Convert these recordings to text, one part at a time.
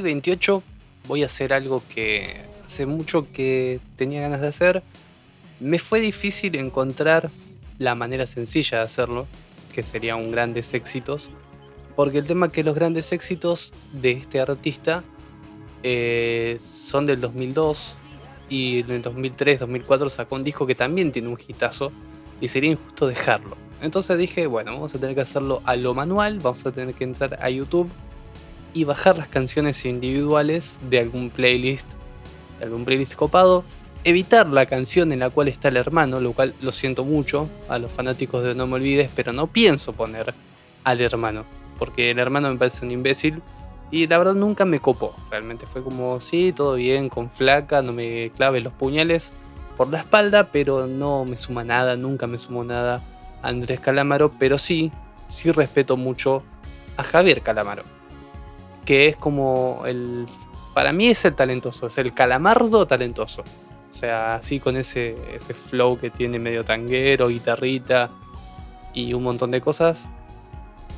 hoy 28 voy a hacer algo que hace mucho que tenía ganas de hacer. Me fue difícil encontrar la manera sencilla de hacerlo, que sería un grandes éxitos, porque el tema que los grandes éxitos de este artista eh, son del 2002 y en el 2003, 2004 sacó un disco que también tiene un hitazo y sería injusto dejarlo. Entonces dije, bueno, vamos a tener que hacerlo a lo manual, vamos a tener que entrar a YouTube y bajar las canciones individuales de algún playlist, de algún playlist copado, evitar la canción en la cual está el hermano, lo cual lo siento mucho a los fanáticos de No Me Olvides, pero no pienso poner al hermano, porque el hermano me parece un imbécil y la verdad nunca me copó, realmente fue como, sí, todo bien, con flaca, no me clave los puñales por la espalda, pero no me suma nada, nunca me sumó nada Andrés Calamaro, pero sí, sí respeto mucho a Javier Calamaro, que es como el, para mí es el talentoso, es el calamardo talentoso. O sea, así con ese, ese flow que tiene medio tanguero, guitarrita y un montón de cosas.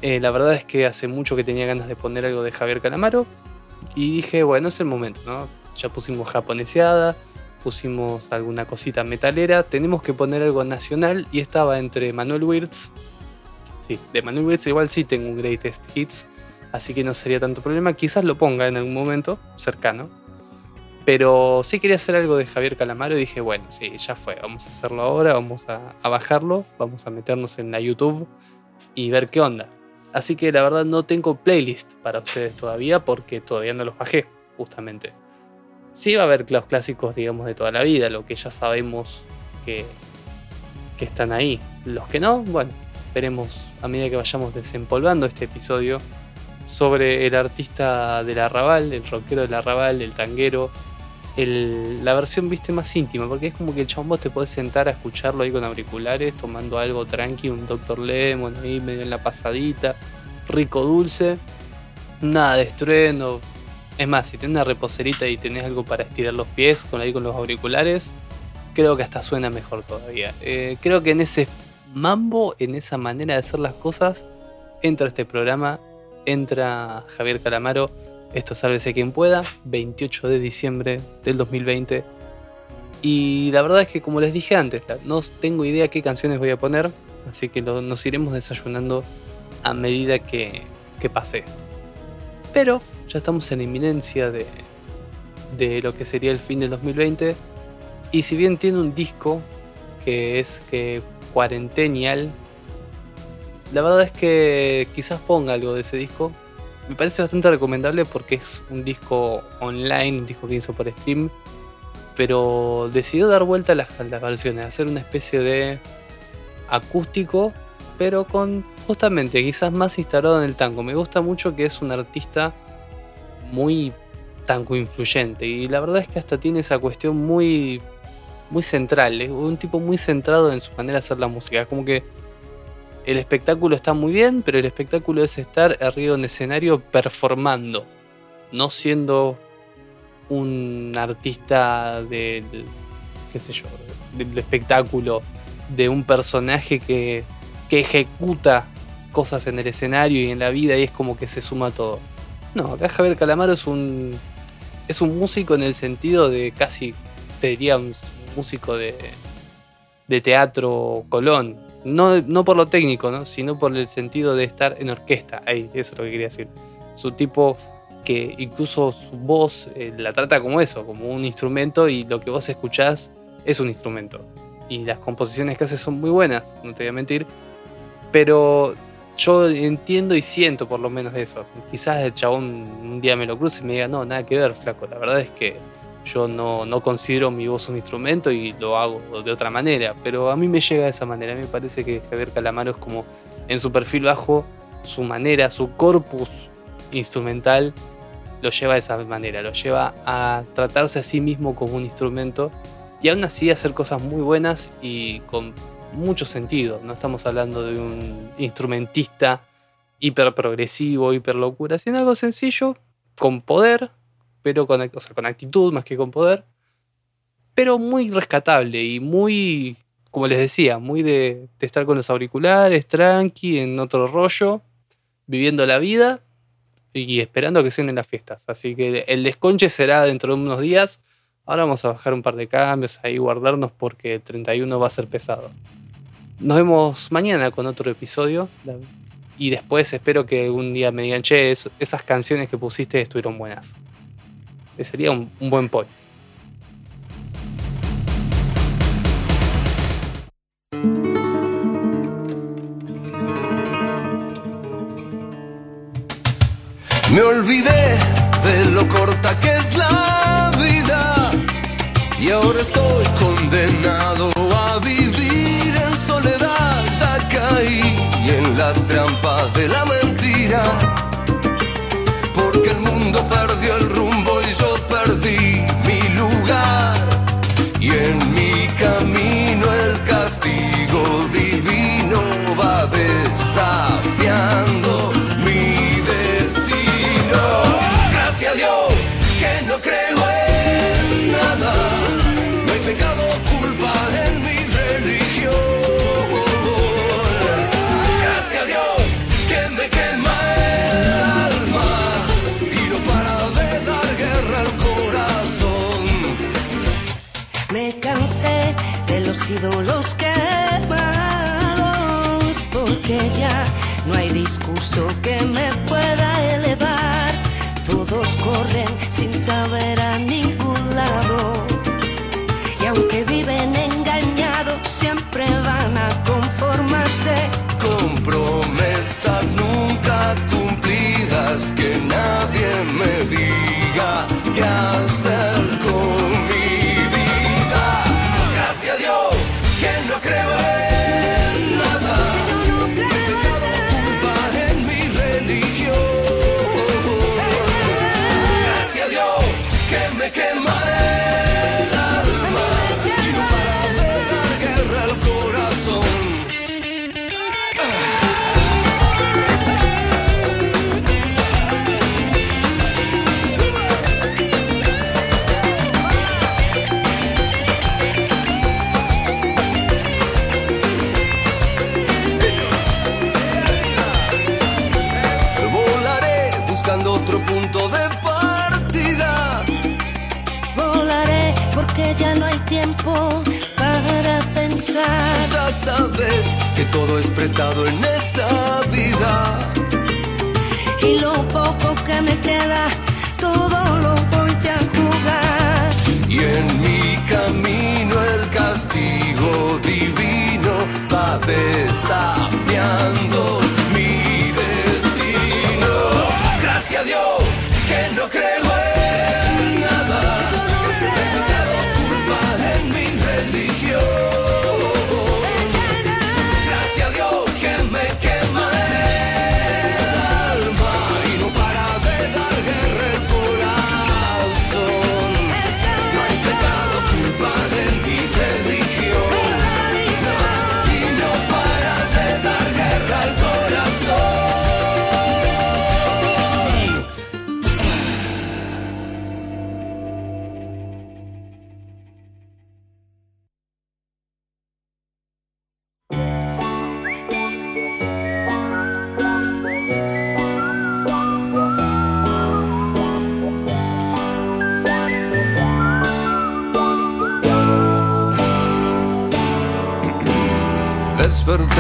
Eh, la verdad es que hace mucho que tenía ganas de poner algo de Javier Calamaro y dije, bueno, es el momento, ¿no? Ya pusimos japoneseada, pusimos alguna cosita metalera, tenemos que poner algo nacional y estaba entre Manuel Wirtz. Sí, de Manuel Wirtz igual sí tengo un greatest hits, así que no sería tanto problema, quizás lo ponga en algún momento cercano. Pero sí quería hacer algo de Javier Calamaro y dije, bueno, sí, ya fue, vamos a hacerlo ahora, vamos a, a bajarlo, vamos a meternos en la YouTube y ver qué onda. Así que la verdad no tengo playlist para ustedes todavía porque todavía no los bajé, justamente sí va a haber los clásicos, digamos, de toda la vida, lo que ya sabemos que, que están ahí. Los que no, bueno, veremos a medida que vayamos desempolvando este episodio sobre el artista del arrabal, el rockero del arrabal, el tanguero, la versión, viste, más íntima, porque es como que el chabón te podés sentar a escucharlo ahí con auriculares, tomando algo tranqui, un Dr. Lemon ahí medio en la pasadita, rico dulce, nada de estruendo, es más, si tenés una reposerita y tenés algo para estirar los pies con ahí con los auriculares, creo que hasta suena mejor todavía. Eh, creo que en ese mambo, en esa manera de hacer las cosas, entra este programa, entra Javier Calamaro. Esto sálvese quien pueda, 28 de diciembre del 2020. Y la verdad es que como les dije antes, no tengo idea qué canciones voy a poner, así que nos iremos desayunando a medida que, pase esto. Pero ya estamos en inminencia de, de lo que sería el fin del 2020. Y si bien tiene un disco que es que cuarentenial, la verdad es que quizás ponga algo de ese disco. Me parece bastante recomendable porque es un disco online, un disco que hizo por stream. Pero decidió dar vuelta a las, las versiones, hacer una especie de acústico, pero con justamente quizás más instalado en el tango. Me gusta mucho que es un artista muy tanco influyente. Y la verdad es que hasta tiene esa cuestión muy, muy central. Es un tipo muy centrado en su manera de hacer la música. Como que el espectáculo está muy bien, pero el espectáculo es estar arriba en escenario performando. No siendo un artista del, qué sé yo, del espectáculo, de un personaje que, que ejecuta cosas en el escenario y en la vida y es como que se suma todo. No, acá Javier Calamaro es un. Es un músico en el sentido de casi. Te diría un músico de. de teatro Colón. No, no por lo técnico, ¿no? sino por el sentido de estar en orquesta. Ahí, eso es lo que quería decir. Su tipo que incluso su voz eh, la trata como eso, como un instrumento, y lo que vos escuchás es un instrumento. Y las composiciones que hace son muy buenas, no te voy a mentir. Pero yo entiendo y siento por lo menos eso. Quizás el chabón un día me lo cruce y me diga, no, nada que ver, flaco. La verdad es que yo no, no considero mi voz un instrumento y lo hago de otra manera. Pero a mí me llega de esa manera. A mí me parece que Javier Calamaro es como en su perfil bajo, su manera, su corpus instrumental lo lleva de esa manera. Lo lleva a tratarse a sí mismo como un instrumento y aún así hacer cosas muy buenas y con mucho sentido. No estamos hablando de un instrumentista hiper progresivo, hiper locura, sino algo sencillo, con poder, pero con, con actitud más que con poder, pero muy rescatable y muy, como les decía, muy de, de estar con los auriculares, tranqui, en otro rollo, viviendo la vida y esperando que sean en las fiestas. Así que el desconche será dentro de unos días. Ahora vamos a bajar un par de cambios ahí, guardarnos porque el 31 va a ser pesado. Nos vemos mañana con otro episodio. Y después espero que un día me digan, che, esas canciones que pusiste estuvieron buenas. Sería un, un buen point. Me olvidé de lo corta que es la vida y ahora estoy condenado a vivir en soledad. Ya caí en la trampa de la los ídolos quemados, porque ya no hay discurso que me pueda elevar. Todos corren sin saber a ningún lado. Y aunque viven engañados, siempre van a conformarse con promesas nunca cumplidas. Que nadie me diga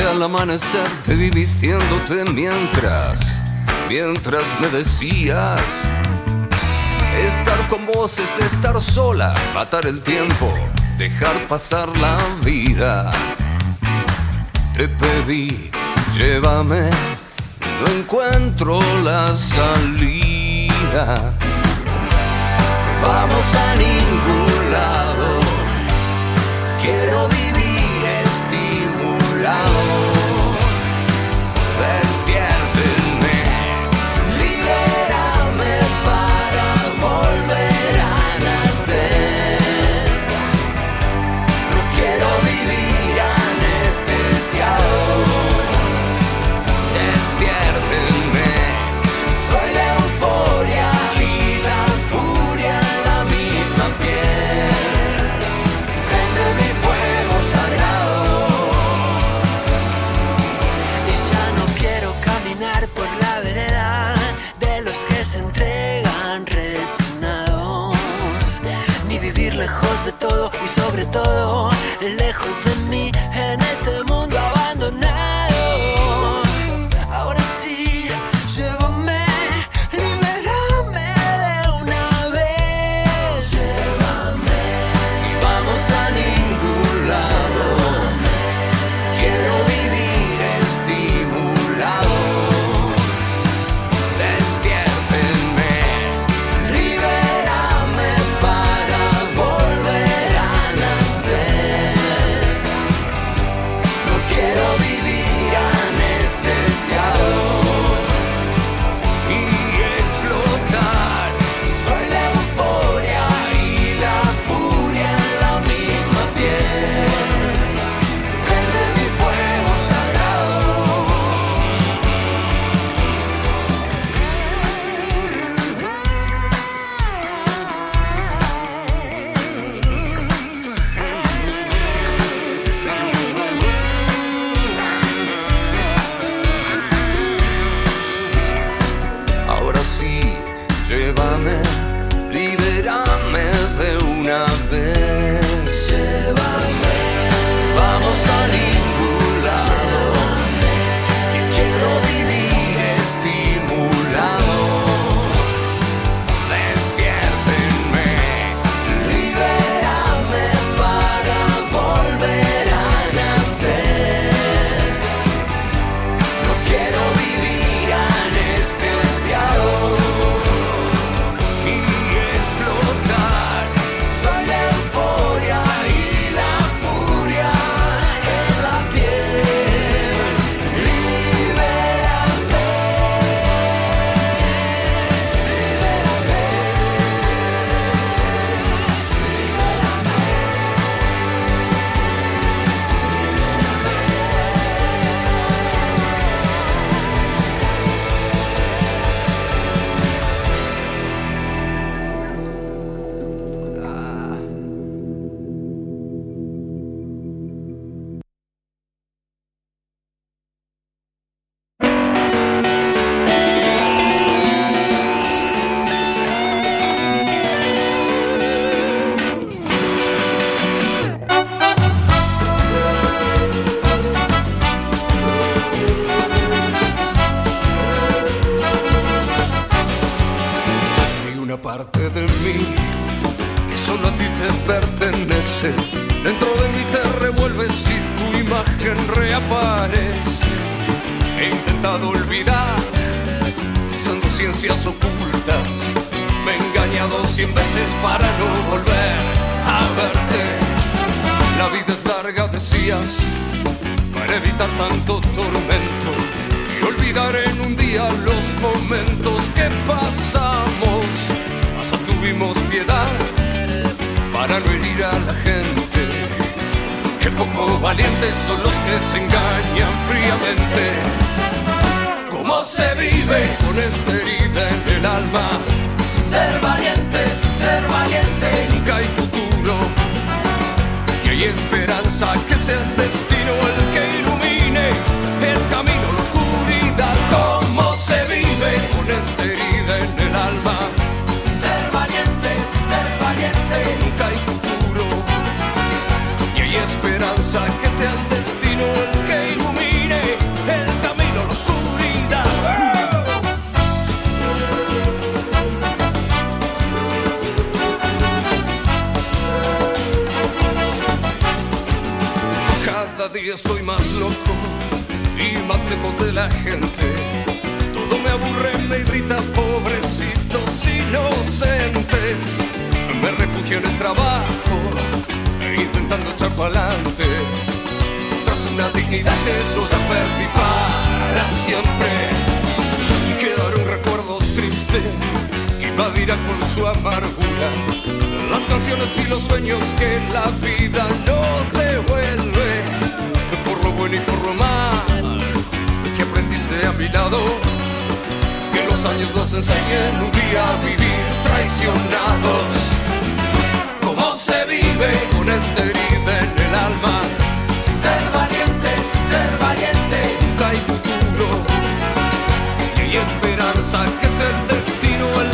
al amanecer te vi vistiéndote mientras, mientras me decías, estar con vos es estar sola, matar el tiempo, dejar pasar la vida. Te pedí, llévame, no encuentro la salida. Vamos a ningún lado, quiero vivir Me refugio en el trabajo, intentando echar para adelante. Tras una dignidad que yo ya perdí para siempre. Y quedará un recuerdo triste invadirá con su amargura. Las canciones y los sueños que la vida no se vuelve. Por lo bueno y por lo mal que aprendiste a mi lado. Que los años nos enseñen un día a vivir traicionados. ¿Cómo se vive con esta herida en el alma? Sin ser valiente, sin ser valiente, nunca hay futuro. Y hay esperanza que es el destino el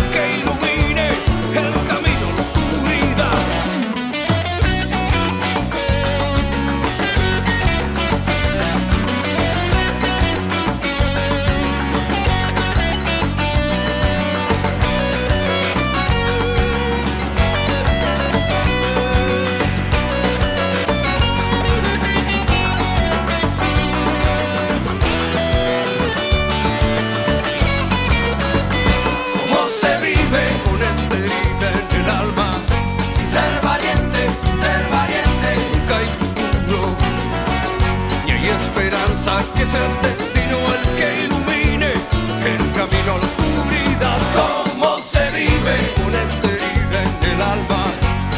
que es el destino el que ilumine el camino a la oscuridad. ¿Cómo se vive con esta herida en el alma?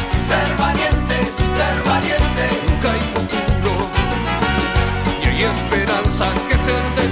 Sin ser valiente, sin ser valiente, nunca hay futuro. Y hay esperanza que es el destino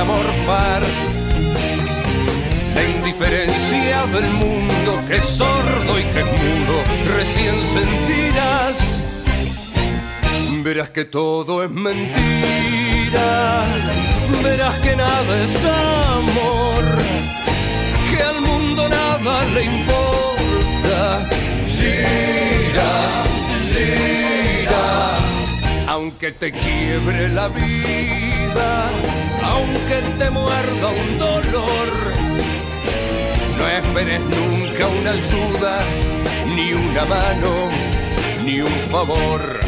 haga morfar. La indiferencia del mundo que es sordo y que es mudo, recién sentirás. Verás que todo es mentira, verás que nada es amor, que al mundo nada le importa. Gira, gira, aunque te quiebre la vida, aunque te muerda un dolor. No esperes nunca una ayuda, ni una mano, ni un favor.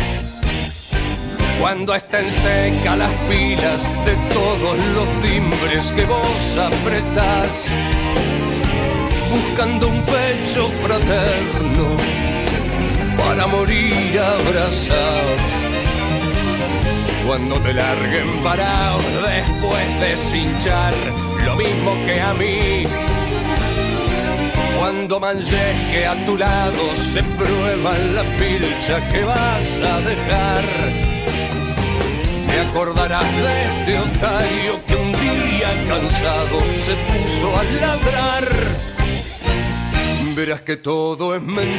Cuando estén secas las pilas de todos los timbres que vos apretás, buscando un pecho fraterno para morir abrazado. Cuando te larguen parado después de cinchar lo mismo que a mí. Cuando que a tu lado se prueba la pilcha que vas a dejar. Te acordarás de este otario que un día cansado se puso a ladrar. Verás que todo es mentira,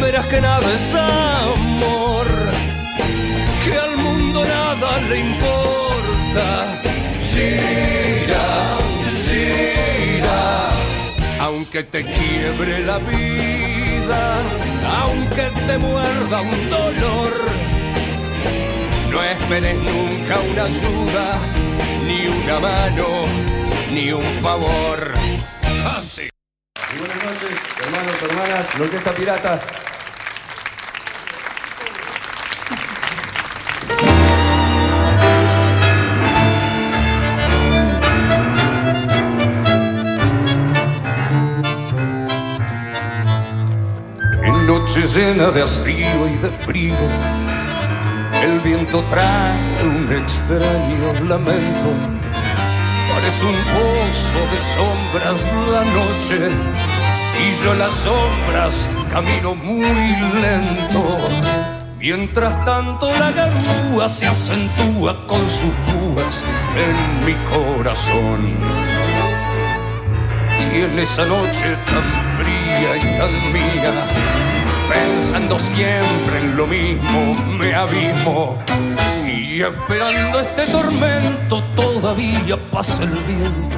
verás que nada es amor, le importa gira, gira. Aunque te quiebre la vida, aunque te muerda un dolor, no esperes nunca una ayuda, ni una mano, ni un favor. Así. buenas noches, hermanos, hermanas, lo que está pirata. llena de hastío y de frío. El viento trae un extraño lamento. Parece un pozo de sombras la noche y yo las sombras camino muy lento. Mientras tanto la garúa se acentúa con sus púas en mi corazón. Y en esa noche tan fría y tan mía, pensando siempre en lo mismo, me abismo. Y esperando este tormento todavía pasa el viento,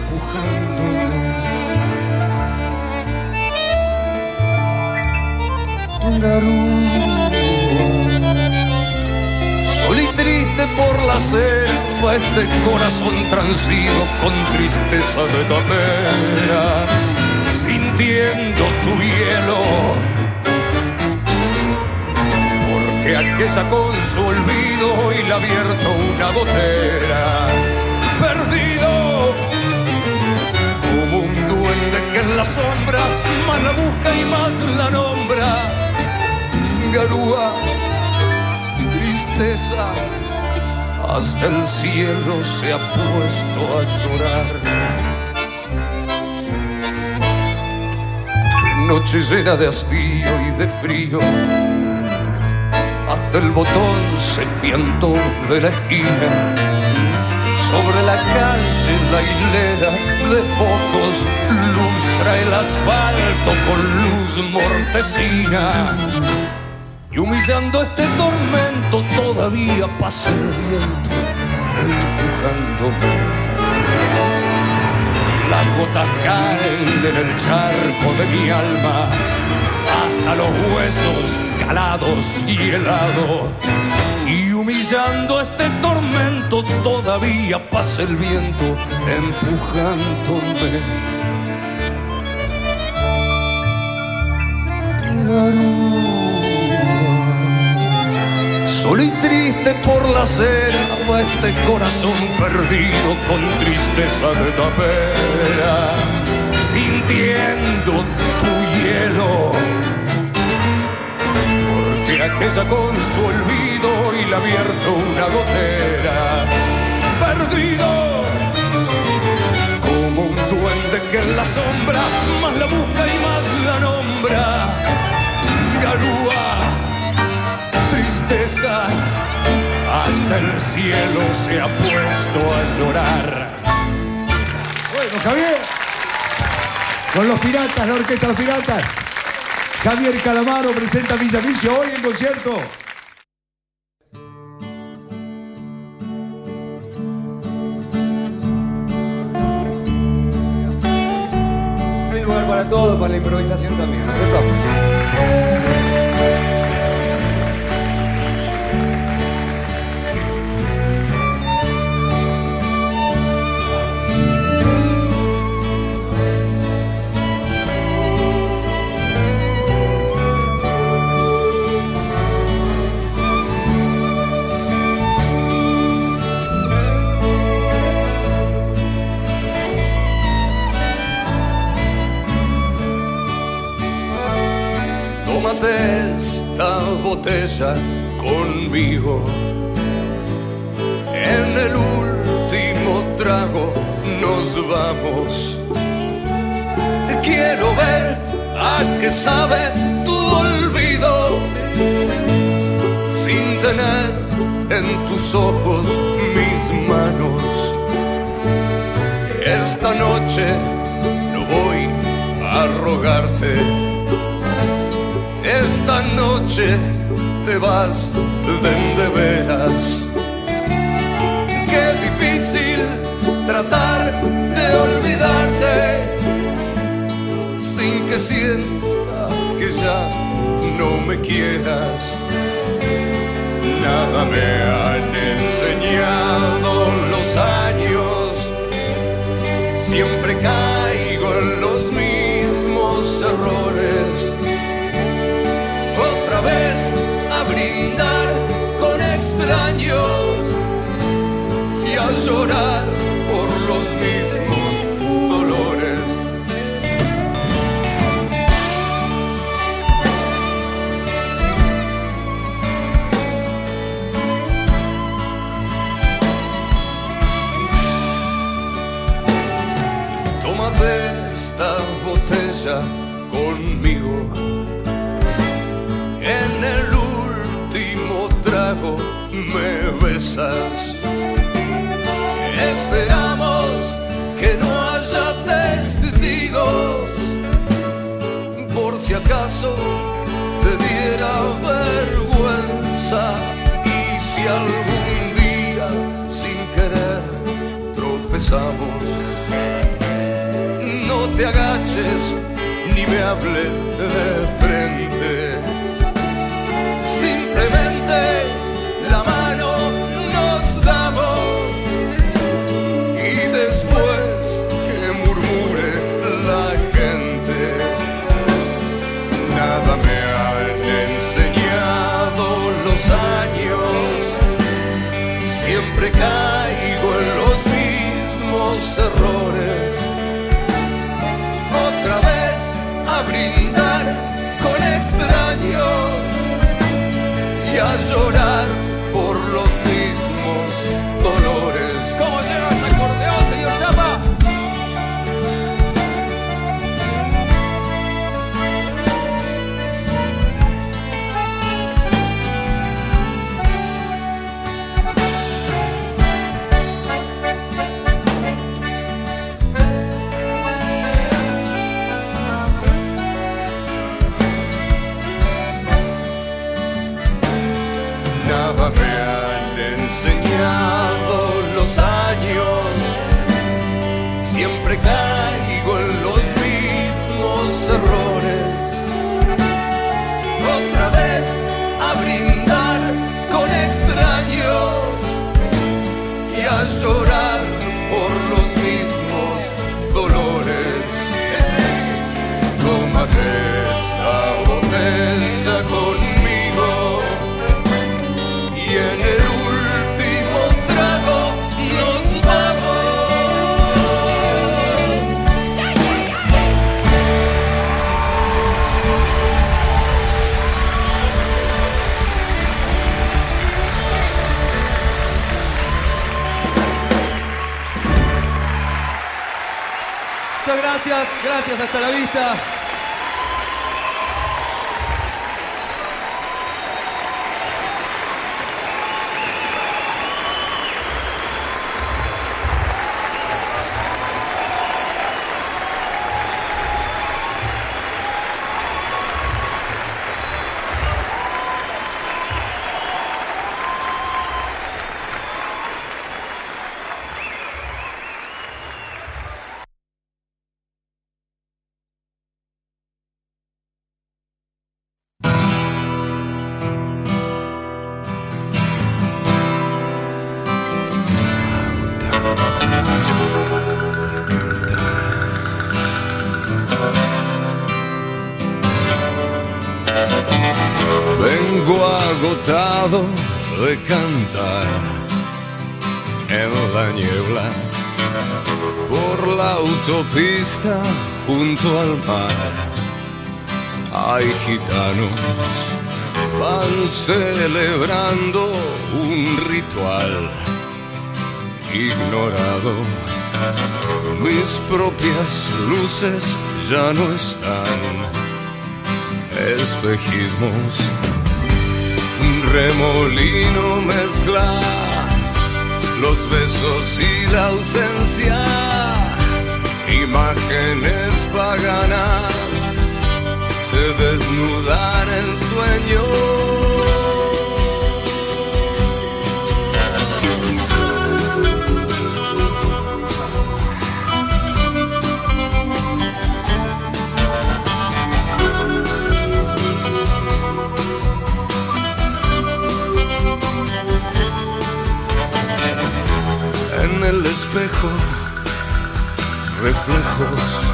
empujándome. Garúa, sol y triste por la selva, este corazón transido con tristeza de tapera sintiendo tu hielo. Porque aquella con su olvido y le abierto una gotera. Perdido como un duende que en la sombra más la busca y más la nombra. Garúa, tristeza, hasta el cielo se ha puesto a llorar. Noche de hastío y de frío. Hasta el botón se piantó de la esquina. Sobre la calle la hilera de focos lustra el asfalto con luz mortecina. Y humillando este tormento todavía pasa el viento empujándome las gotas caen en el charco de mi alma, hasta los huesos calados y helados. Y humillando este tormento todavía pasa el viento empujándome. Solo y triste por la selva, este corazón perdido con tristeza de tapera, sintiendo tu hielo. Porque aquella con su olvido y le abierto una gotera, perdido como un duende que en la sombra más la busca y más la nombra. Garúa hasta el cielo se ha puesto a llorar. Bueno, Javier, con los piratas, la orquesta Los Piratas. Javier Calamaro presenta Villavicio hoy en concierto. Hay lugar para todo, para la improvisación también, ¿no es cierto? Conmigo. En el último trago nos vamos. Quiero ver a qué sabe tu olvido sin tener en tus ojos mis manos. Esta noche no voy a rogarte. Esta noche te vas de, veras. Qué difícil tratar de olvidarte sin que sienta que ya no me quieras. Nada me han enseñado los años, siempre caigo en los mismos errores. Brindar con extraños y a llorar me besas. Esperamos que no haya testigos. Por si acaso te diera vergüenza. Y si algún día sin querer tropezamos no te agaches ni me hables de frente. Siempre gracias, gracias, hasta la vista. Autopista junto al mar. Hay gitanos van celebrando un ritual ignorado. Mis propias luces ya no están, espejismos, un remolino mezcla los besos y la ausencia, imágenes paganas se desnudan en sueños. En el espejo, reflejos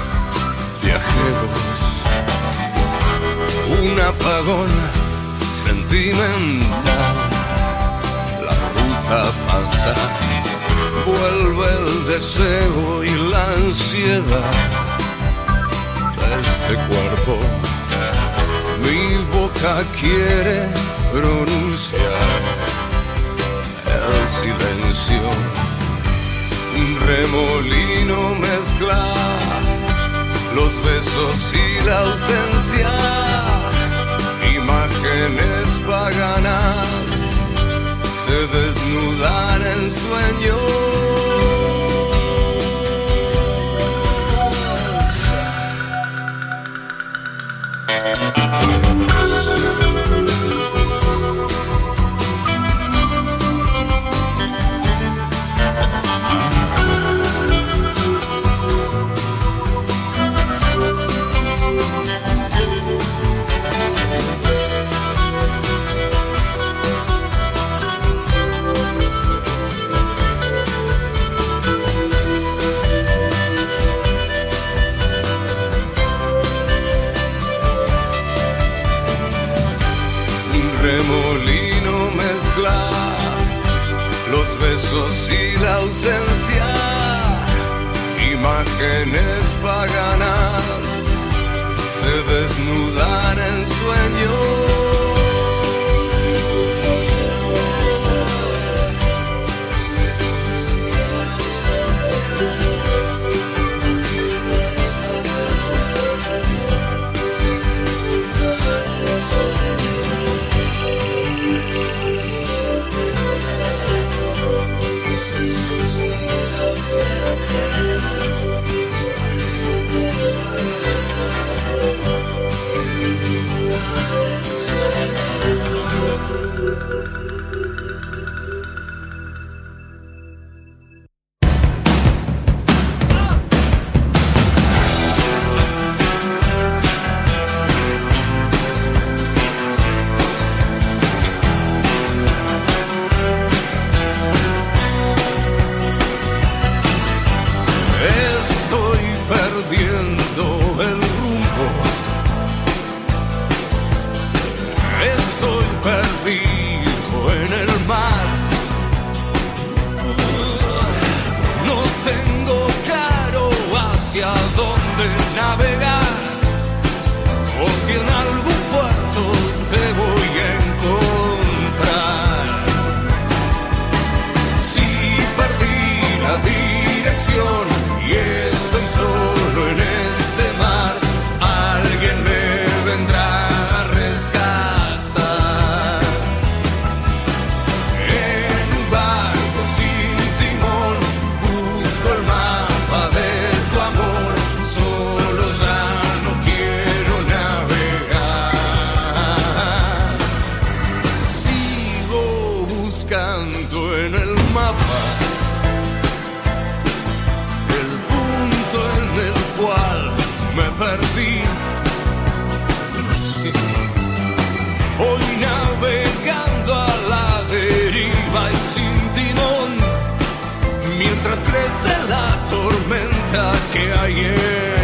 viajeros un apagón sentimental. La ruta pasa, vuelve el deseo y la ansiedad de este cuerpo. Mi boca quiere pronunciar el silencio. Un remolino mezcla los besos y la ausencia, imágenes paganas se desnudan en sueños. Besos y la ausencia, imágenes paganas se desnudan en Estoy la tormenta que hay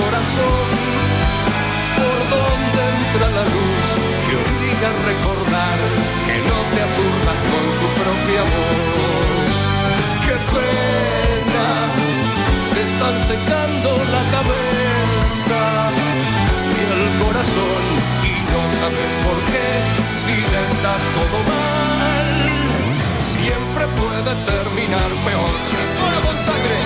corazón, por donde entra la luz que obliga a recordar que no te aturdas con tu propia voz. ¡Qué pena! están secando la cabeza y el corazón y no sabes por qué si ya está todo mal siempre puede terminar peor ahora con sangre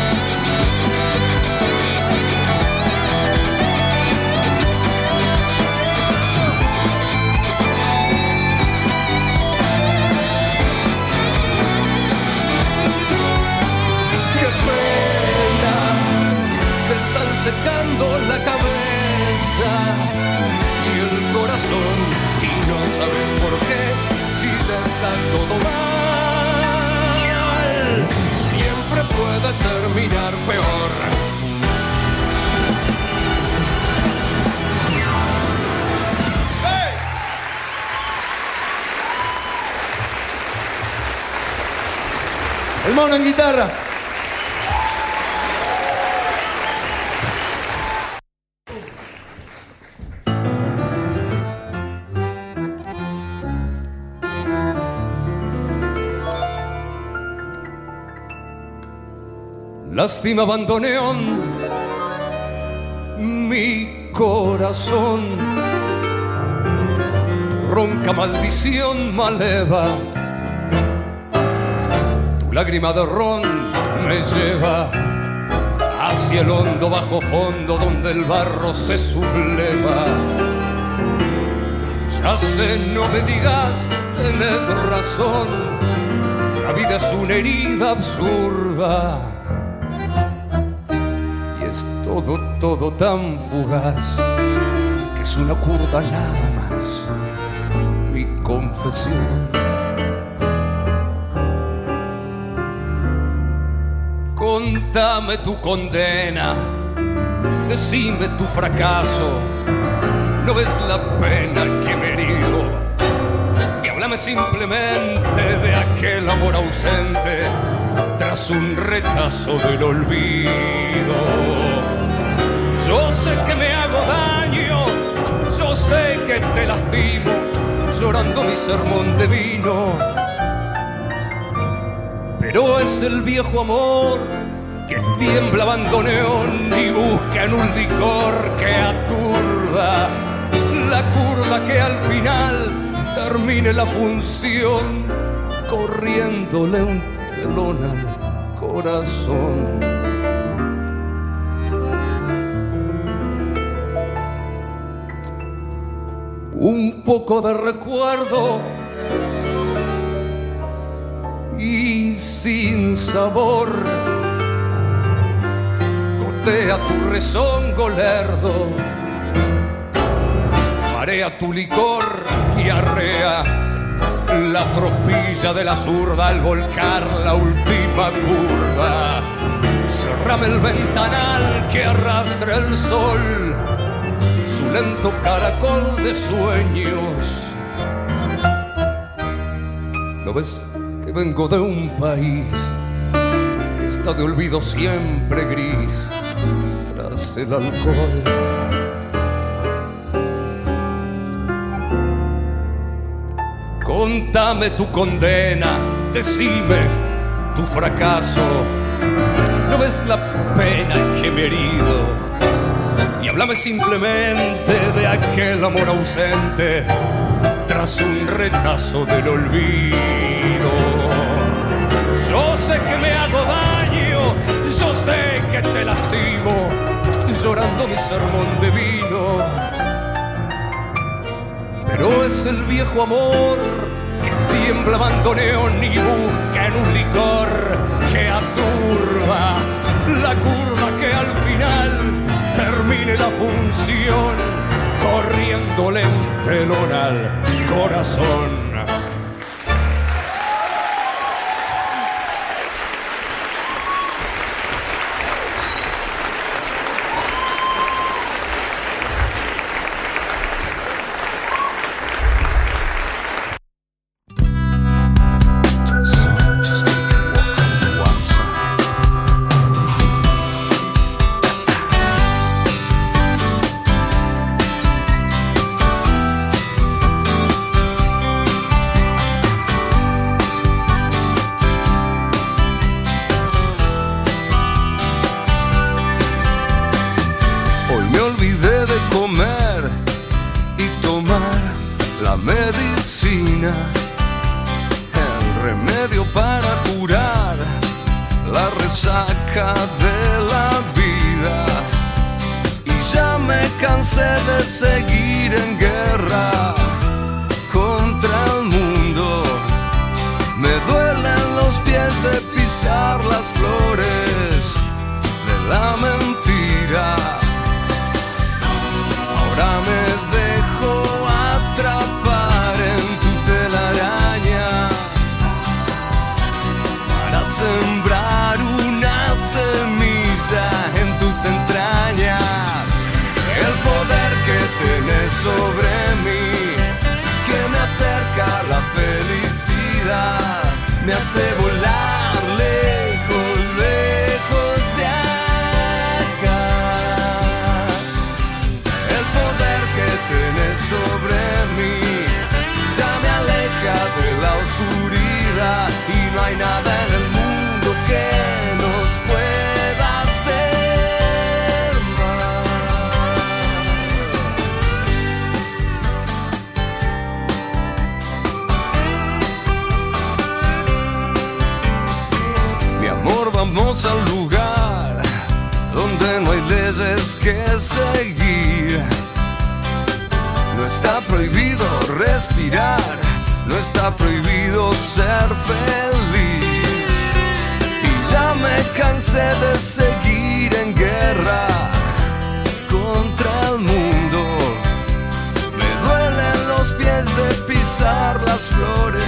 secando la cabeza y el corazón y no sabes por qué si ya está todo mal. Siempre puede terminar peor. El mono en guitarra. Lástima abandoneón mi corazón. ronca maldición maleva. Tu lágrima de ron me lleva hacia el hondo bajo fondo donde el barro se subleva. Ya sé, no me digas, tenés razón. La vida es una herida absurda todo, todo tan fugaz que es una curva nada más. Mi confesión. Contame tu condena, decime tu fracaso. No ves la pena que me herido. Y háblame simplemente de aquel amor ausente tras un retazo del olvido. Yo sé que me hago daño, yo sé que te lastimo, llorando mi sermón de vino. Pero es el viejo amor que tiembla abandoneón y busca en un licor que aturda la curva que al final termine la función corriéndole un telón al corazón. Un poco de recuerdo y sin sabor. Gotea tu rezongo lerdo, marea tu licor y arrea la tropilla de la zurda al volcar la última curva. Cerrame el ventanal que arrastra el sol lento caracol de sueños. ¿No ves que vengo de un país que está de olvido siempre gris tras el alcohol? Contame tu condena, decime tu fracaso. No ves la pena que me he herido. Háblame simplemente de aquel amor ausente tras un retazo del olvido. Yo sé que me hago daño, yo sé que te lastimo, llorando mi sermón de vino. Pero es el viejo amor que tiembla bandoneón y busca en un licor que aturba la curva que al termine la función corriendo lentelón al corazón. Resaca de la vida. Y ya me cansé de seguir en guerra contra el mundo. Me duelen los pies de pisar las flores de la entrañas. El poder que tienes sobre mí, que me acerca la felicidad, me hace volar lejos, lejos de acá. El poder que tienes sobre mí ya me aleja de la oscuridad y no hay nada en leyes que seguir. No está prohibido respirar, no está prohibido ser feliz. Y ya me cansé de seguir en guerra contra el mundo. Me duelen los pies de pisar las flores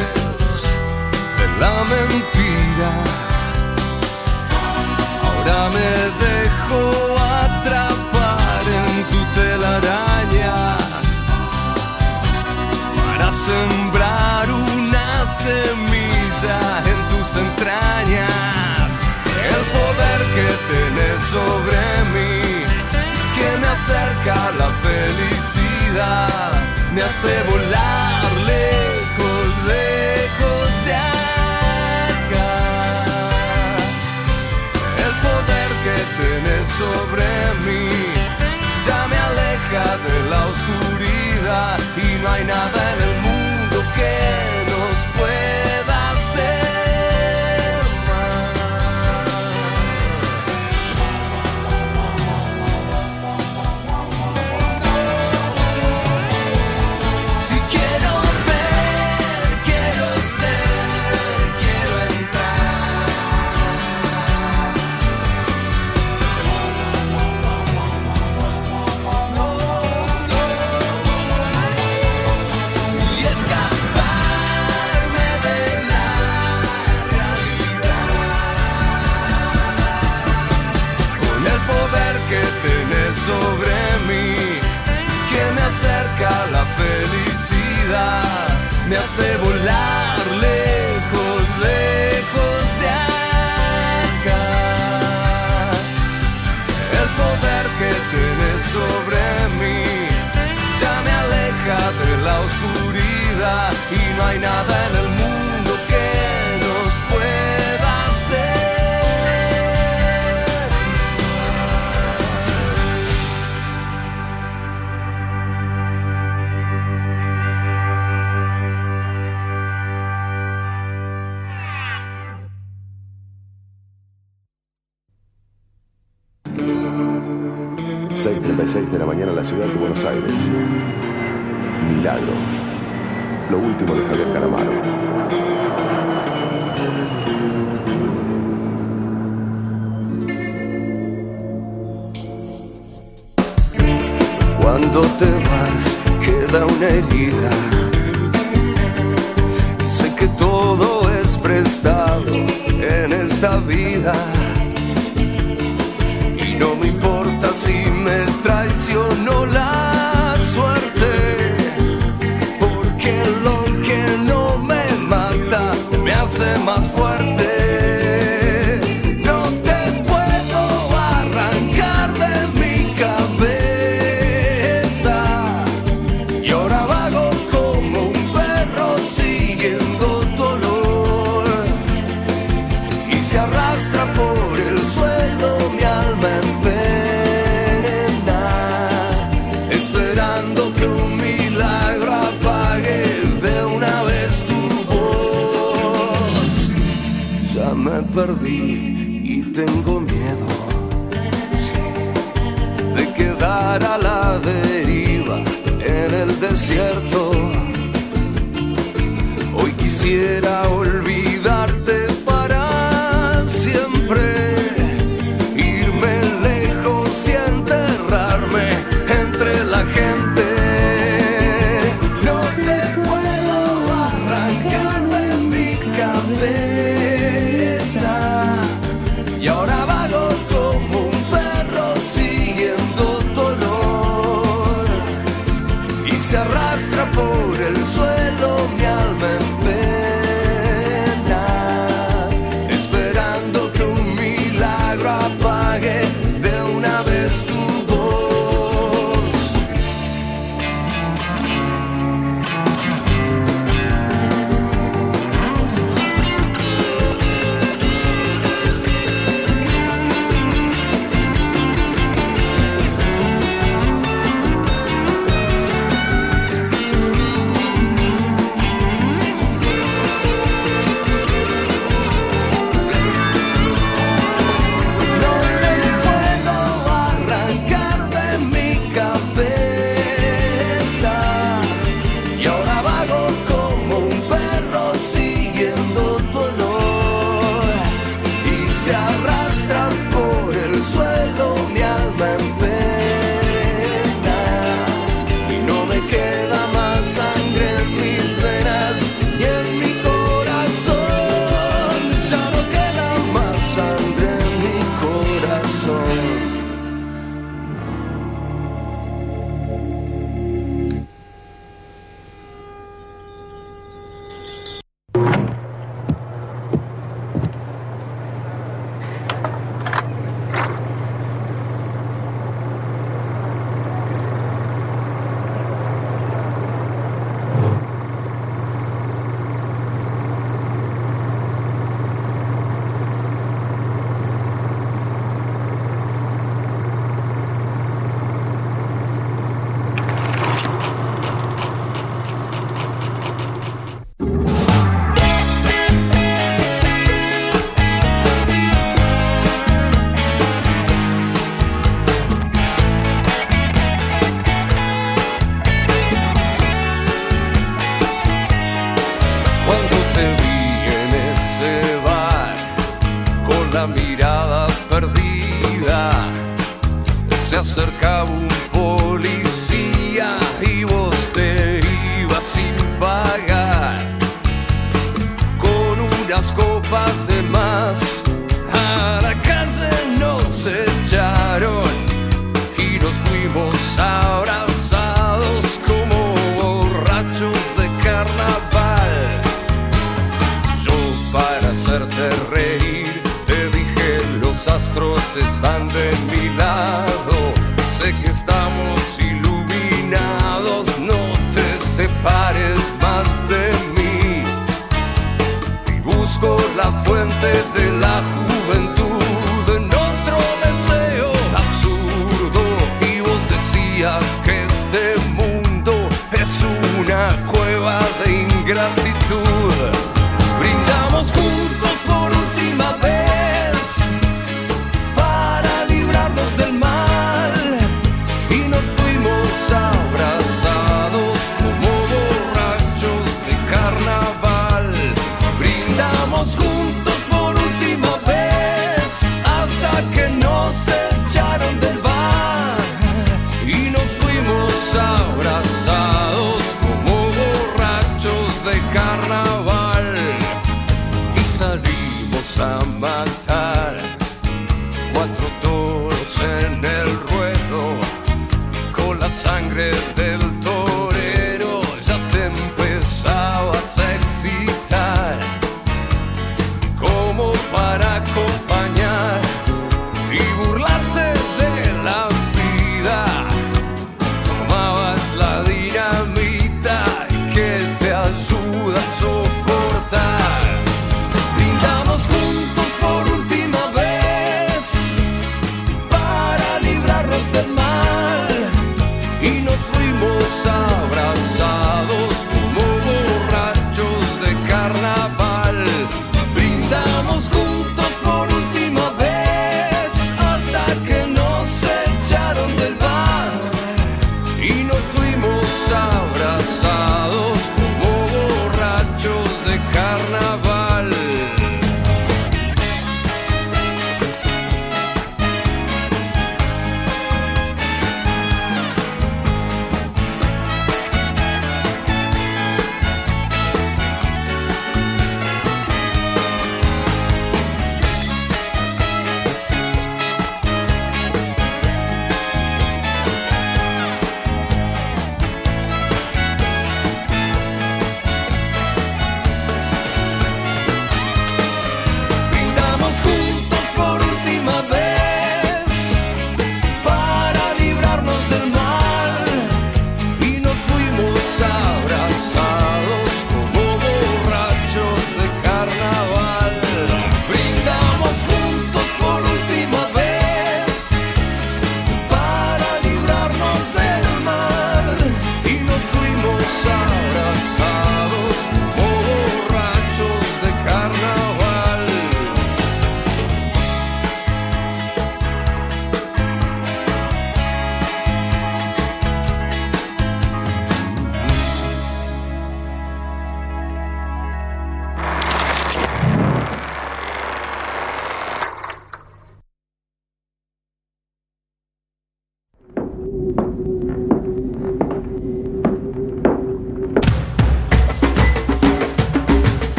de la mentira. Ahora me dejo la felicidad, me hace volar lejos, lejos de acá. El poder que tienes sobre mí ya me aleja de la oscuridad y no hay nada en el mundo que me hace volar lejos, lejos de acá. El poder que tienes sobre mí ya me aleja de la oscuridad y no hay nada 6.36 de la mañana en la ciudad de Buenos Aires. Milagro. Lo último de Javier Calamaro. Cuando te vas queda una herida. Sé que todo es prestado en esta vida. Y no me importa así me traicionó la suerte. Porque lo que no me mata me hace más fuerte. tengo miedo de quedar a la deriva en el desierto. Hoy quisiera olvidar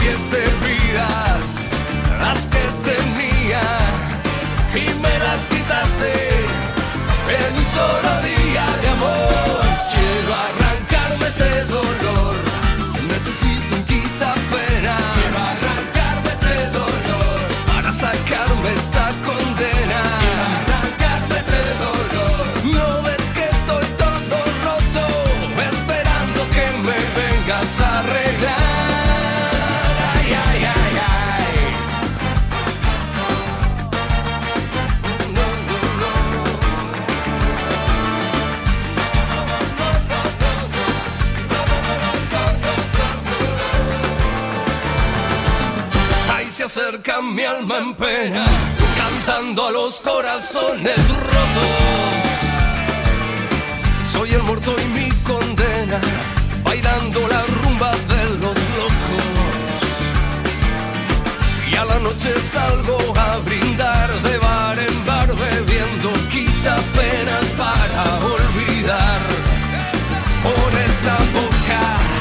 siete alma en pena, cantando a los corazones rotos. Soy el muerto y mi condena, bailando la rumba de los locos. Y a la noche salgo a brindar de bar en bar, bebiendo quita penas para olvidar. Por esa boca